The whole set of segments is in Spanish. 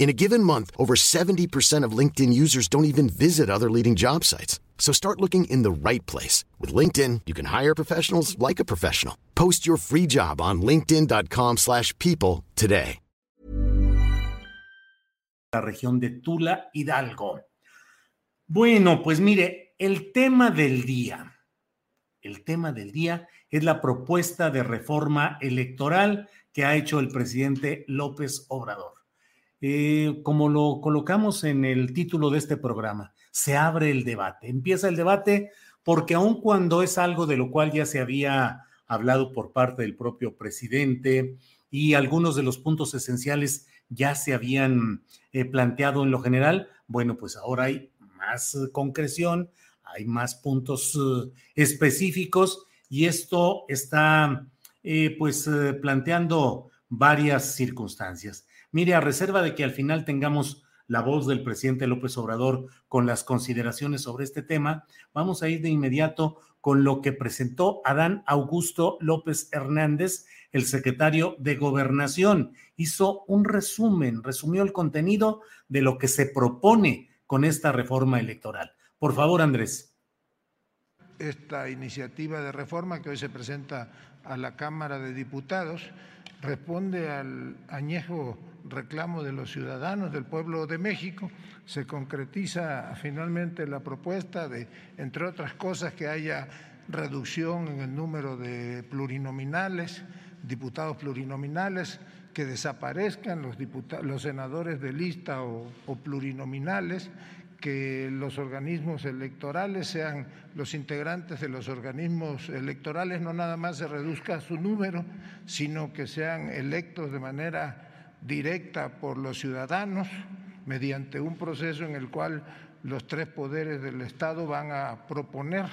In a given month, over 70% of LinkedIn users don't even visit other leading job sites. So start looking in the right place. With LinkedIn, you can hire professionals like a professional. Post your free job on linkedin.com slash people today. La región de Tula, Hidalgo. Bueno, pues mire, el tema del día, el tema del día es la propuesta de reforma electoral que ha hecho el presidente López Obrador. Eh, como lo colocamos en el título de este programa, se abre el debate. Empieza el debate porque aun cuando es algo de lo cual ya se había hablado por parte del propio presidente y algunos de los puntos esenciales ya se habían eh, planteado en lo general, bueno, pues ahora hay más concreción, hay más puntos eh, específicos y esto está pues planteando varias circunstancias. Mire, a reserva de que al final tengamos la voz del presidente López Obrador con las consideraciones sobre este tema, vamos a ir de inmediato con lo que presentó Adán Augusto López Hernández, el secretario de Gobernación. Hizo un resumen, resumió el contenido de lo que se propone con esta reforma electoral. Por favor, Andrés. Esta iniciativa de reforma que hoy se presenta a la Cámara de Diputados responde al añejo reclamo de los ciudadanos del pueblo de México. Se concretiza finalmente la propuesta de, entre otras cosas, que haya reducción en el número de plurinominales, diputados plurinominales, que desaparezcan los, los senadores de lista o, o plurinominales, que los organismos electorales sean los integrantes de los organismos electorales, no nada más se reduzca su número, sino que sean electos de manera directa por los ciudadanos mediante un proceso en el cual los tres poderes del Estado van a proponer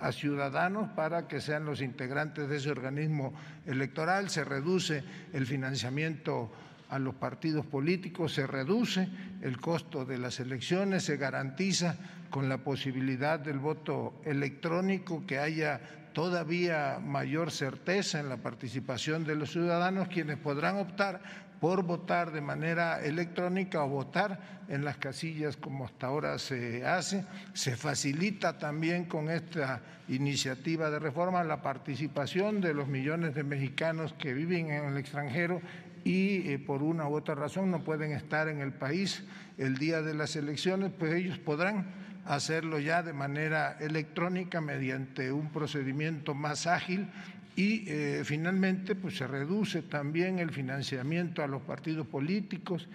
a ciudadanos para que sean los integrantes de ese organismo electoral, se reduce el financiamiento a los partidos políticos, se reduce el costo de las elecciones, se garantiza con la posibilidad del voto electrónico que haya todavía mayor certeza en la participación de los ciudadanos, quienes podrán optar por votar de manera electrónica o votar en las casillas como hasta ahora se hace. Se facilita también con esta iniciativa de reforma la participación de los millones de mexicanos que viven en el extranjero y eh, por una u otra razón no pueden estar en el país el día de las elecciones, pues ellos podrán hacerlo ya de manera electrónica mediante un procedimiento más ágil y eh, finalmente pues se reduce también el financiamiento a los partidos políticos.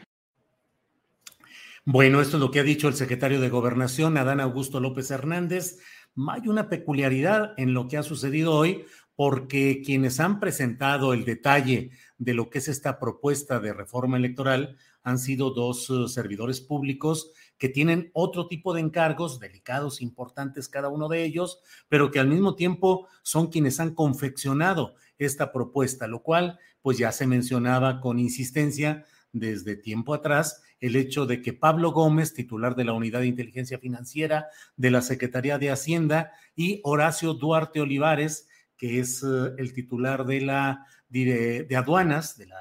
Bueno, esto es lo que ha dicho el secretario de Gobernación, Adán Augusto López Hernández. Hay una peculiaridad en lo que ha sucedido hoy, porque quienes han presentado el detalle de lo que es esta propuesta de reforma electoral han sido dos uh, servidores públicos que tienen otro tipo de encargos, delicados, importantes cada uno de ellos, pero que al mismo tiempo son quienes han confeccionado esta propuesta, lo cual pues ya se mencionaba con insistencia desde tiempo atrás el hecho de que Pablo Gómez, titular de la Unidad de Inteligencia Financiera de la Secretaría de Hacienda, y Horacio Duarte Olivares, que es eh, el titular de la de, aduanas, de la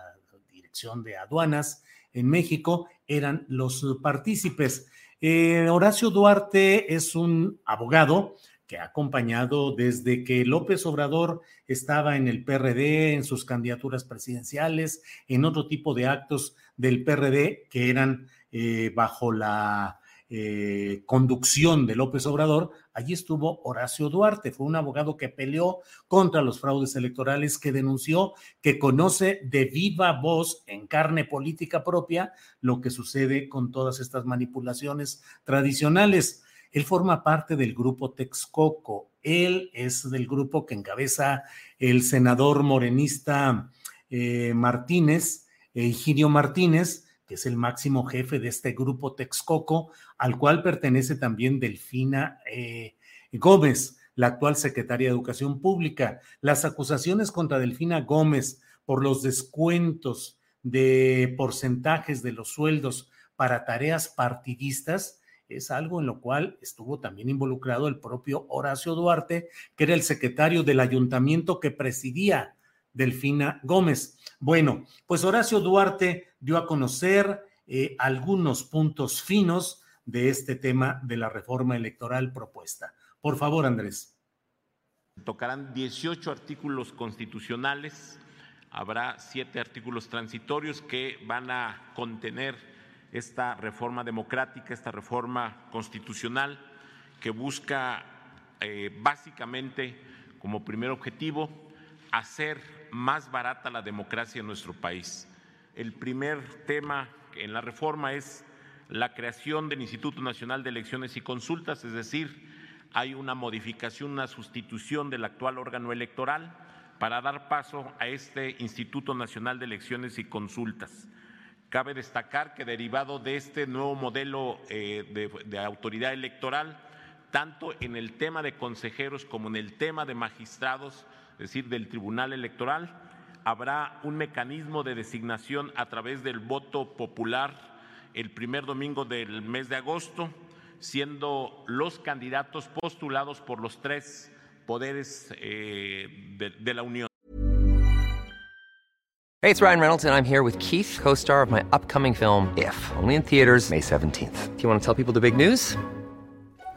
Dirección de Aduanas en México, eran los partícipes. Eh, Horacio Duarte es un abogado que ha acompañado desde que López Obrador estaba en el PRD, en sus candidaturas presidenciales, en otro tipo de actos del PRD que eran eh, bajo la eh, conducción de López Obrador, allí estuvo Horacio Duarte, fue un abogado que peleó contra los fraudes electorales, que denunció, que conoce de viva voz, en carne política propia, lo que sucede con todas estas manipulaciones tradicionales. Él forma parte del grupo Texcoco, él es del grupo que encabeza el senador morenista eh, Martínez, Higinio Martínez, que es el máximo jefe de este grupo Texcoco, al cual pertenece también Delfina eh, Gómez, la actual secretaria de Educación Pública. Las acusaciones contra Delfina Gómez por los descuentos de porcentajes de los sueldos para tareas partidistas es algo en lo cual estuvo también involucrado el propio Horacio Duarte, que era el secretario del ayuntamiento que presidía Delfina Gómez. Bueno, pues Horacio Duarte dio a conocer eh, algunos puntos finos de este tema de la reforma electoral propuesta. Por favor, Andrés. Tocarán 18 artículos constitucionales, habrá siete artículos transitorios que van a contener esta reforma democrática, esta reforma constitucional que busca eh, básicamente como primer objetivo hacer más barata la democracia en nuestro país. El primer tema en la reforma es la creación del Instituto Nacional de Elecciones y Consultas, es decir, hay una modificación, una sustitución del actual órgano electoral para dar paso a este Instituto Nacional de Elecciones y Consultas. Cabe destacar que derivado de este nuevo modelo eh, de, de autoridad electoral, tanto en el tema de consejeros como en el tema de magistrados, es decir, del Tribunal Electoral, habrá un mecanismo de designación a través del voto popular el primer domingo del mes de agosto, siendo los candidatos postulados por los tres poderes eh, de, la Unión. Hey, it's Ryan Reynolds, and I'm here with Keith, co star of my upcoming film, If, only in theaters, May 17th. Do you want to tell people the big news?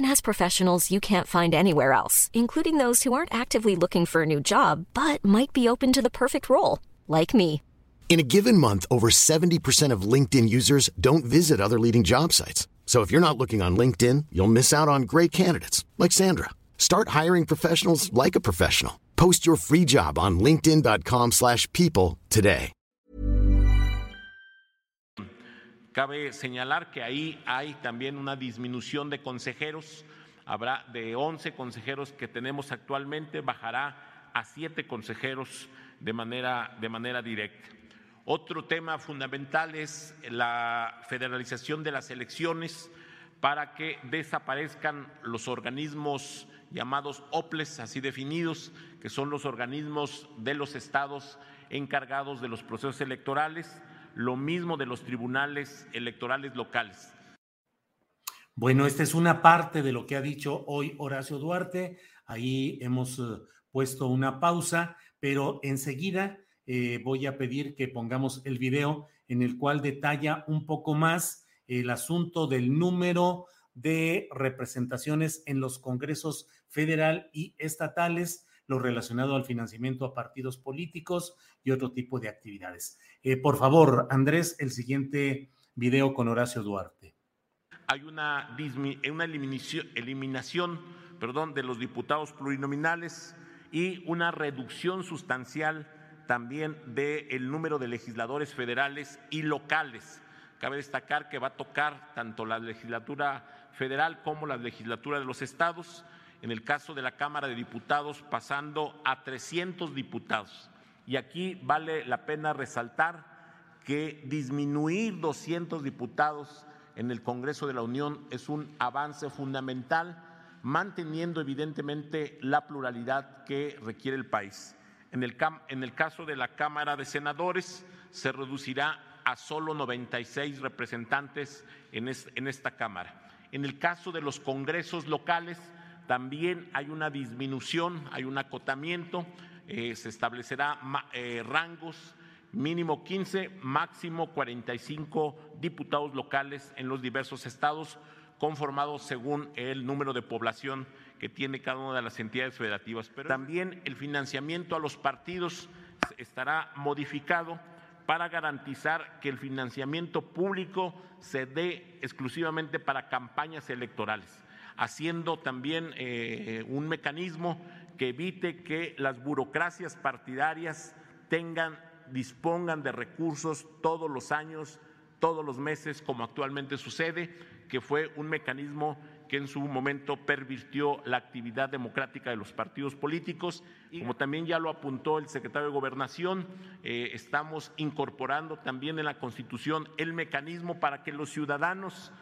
has professionals you can't find anywhere else, including those who aren't actively looking for a new job but might be open to the perfect role, like me. In a given month, over 70% of LinkedIn users don't visit other leading job sites. So if you're not looking on LinkedIn, you'll miss out on great candidates like Sandra. Start hiring professionals like a professional. Post your free job on linkedin.com/people today. Cabe señalar que ahí hay también una disminución de consejeros. Habrá de 11 consejeros que tenemos actualmente, bajará a 7 consejeros de manera, de manera directa. Otro tema fundamental es la federalización de las elecciones para que desaparezcan los organismos llamados OPLES, así definidos, que son los organismos de los estados encargados de los procesos electorales, lo mismo de los tribunales electorales locales. Bueno, esta es una parte de lo que ha dicho hoy Horacio Duarte. Ahí hemos eh, puesto una pausa, pero enseguida eh, voy a pedir que pongamos el video en el cual detalla un poco más el asunto del número de representaciones en los congresos federal y estatales, lo relacionado al financiamiento a partidos políticos y otro tipo de actividades. Eh, por favor, Andrés, el siguiente video con Horacio Duarte. Hay una, una eliminación, perdón, de los diputados plurinominales y una reducción sustancial también del número de legisladores federales y locales. Cabe destacar que va a tocar tanto la legislatura federal como la legislatura de los estados, en el caso de la Cámara de Diputados pasando a 300 diputados. Y aquí vale la pena resaltar que disminuir 200 diputados en el Congreso de la Unión es un avance fundamental, manteniendo evidentemente la pluralidad que requiere el país. En el, en el caso de la Cámara de Senadores se reducirá a solo 96 representantes en, es, en esta Cámara. En el caso de los congresos locales, también hay una disminución, hay un acotamiento, eh, se establecerá eh, rangos mínimo 15, máximo 45 diputados locales en los diversos estados, conformados según el número de población que tiene cada una de las entidades federativas. Pero también el financiamiento a los partidos estará modificado para garantizar que el financiamiento público se dé exclusivamente para campañas electorales, haciendo también eh, un mecanismo que evite que las burocracias partidarias tengan dispongan de recursos todos los años, todos los meses, como actualmente sucede, que fue un mecanismo que en su momento pervirtió la actividad democrática de los partidos políticos. Como también ya lo apuntó el secretario de Gobernación, eh, estamos incorporando también en la Constitución el mecanismo para que los ciudadanos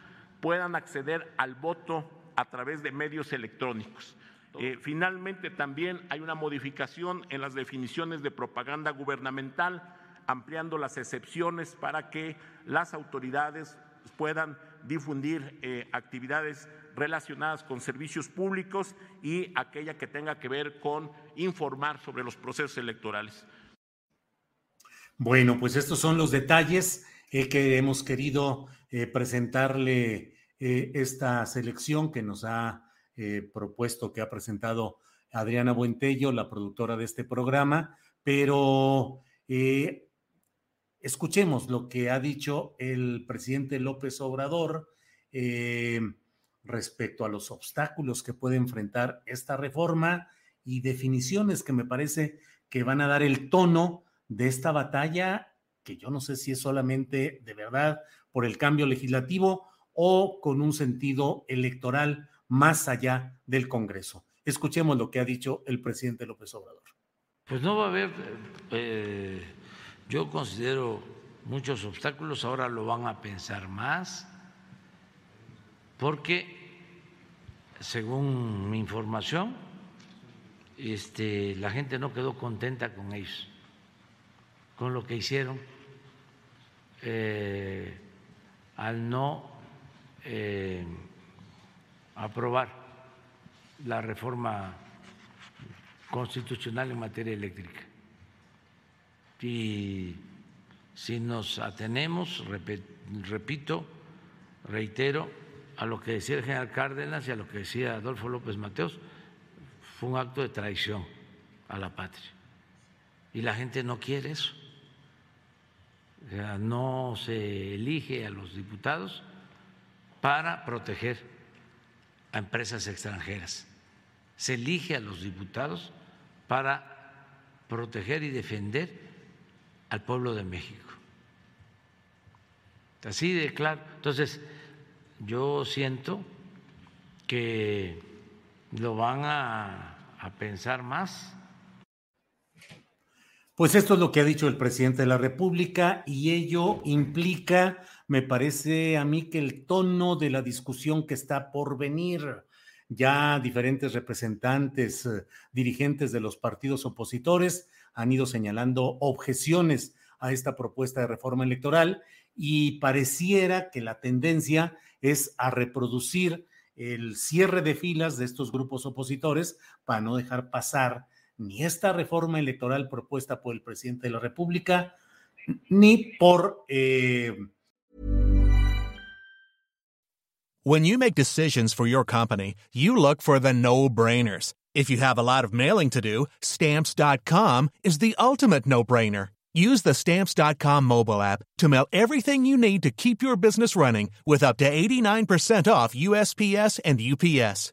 puedan acceder al voto a través de medios electrónicos. Eh, finalmente, también hay una modificación en las definiciones de propaganda gubernamental, ampliando las excepciones para que las autoridades puedan difundir eh, actividades relacionadas con servicios públicos y aquella que tenga que ver con informar sobre los procesos electorales. Bueno, pues estos son los detalles eh, que hemos querido presentarle esta selección que nos ha eh, propuesto que ha presentado Adriana Buentello, la productora de este programa, pero eh, escuchemos lo que ha dicho el presidente López Obrador eh, respecto a los obstáculos que puede enfrentar esta reforma y definiciones que me parece que van a dar el tono de esta batalla, que yo no sé si es solamente de verdad por el cambio legislativo o con un sentido electoral más allá del Congreso. Escuchemos lo que ha dicho el presidente López Obrador. Pues no va a haber, eh, yo considero muchos obstáculos, ahora lo van a pensar más, porque según mi información, este, la gente no quedó contenta con ellos, con lo que hicieron eh, al no eh, aprobar la reforma constitucional en materia eléctrica. Y si nos atenemos, repito, reitero, a lo que decía el general Cárdenas y a lo que decía Adolfo López Mateos, fue un acto de traición a la patria. Y la gente no quiere eso. no se elige a los diputados para proteger a empresas extranjeras. Se elige a los diputados para proteger y defender al pueblo de México. Así de claro. Entonces, yo siento que lo van a, a pensar más. Pues esto es lo que ha dicho el presidente de la República y ello implica me parece a mí que el tono de la discusión que está por venir, ya diferentes representantes, eh, dirigentes de los partidos opositores han ido señalando objeciones a esta propuesta de reforma electoral y pareciera que la tendencia es a reproducir el cierre de filas de estos grupos opositores para no dejar pasar ni esta reforma electoral propuesta por el presidente de la República, ni por eh, When you make decisions for your company, you look for the no-brainers. If you have a lot of mailing to do, stamps.com is the ultimate no-brainer. Use the stamps.com mobile app to mail everything you need to keep your business running with up to 89% off USPS and UPS.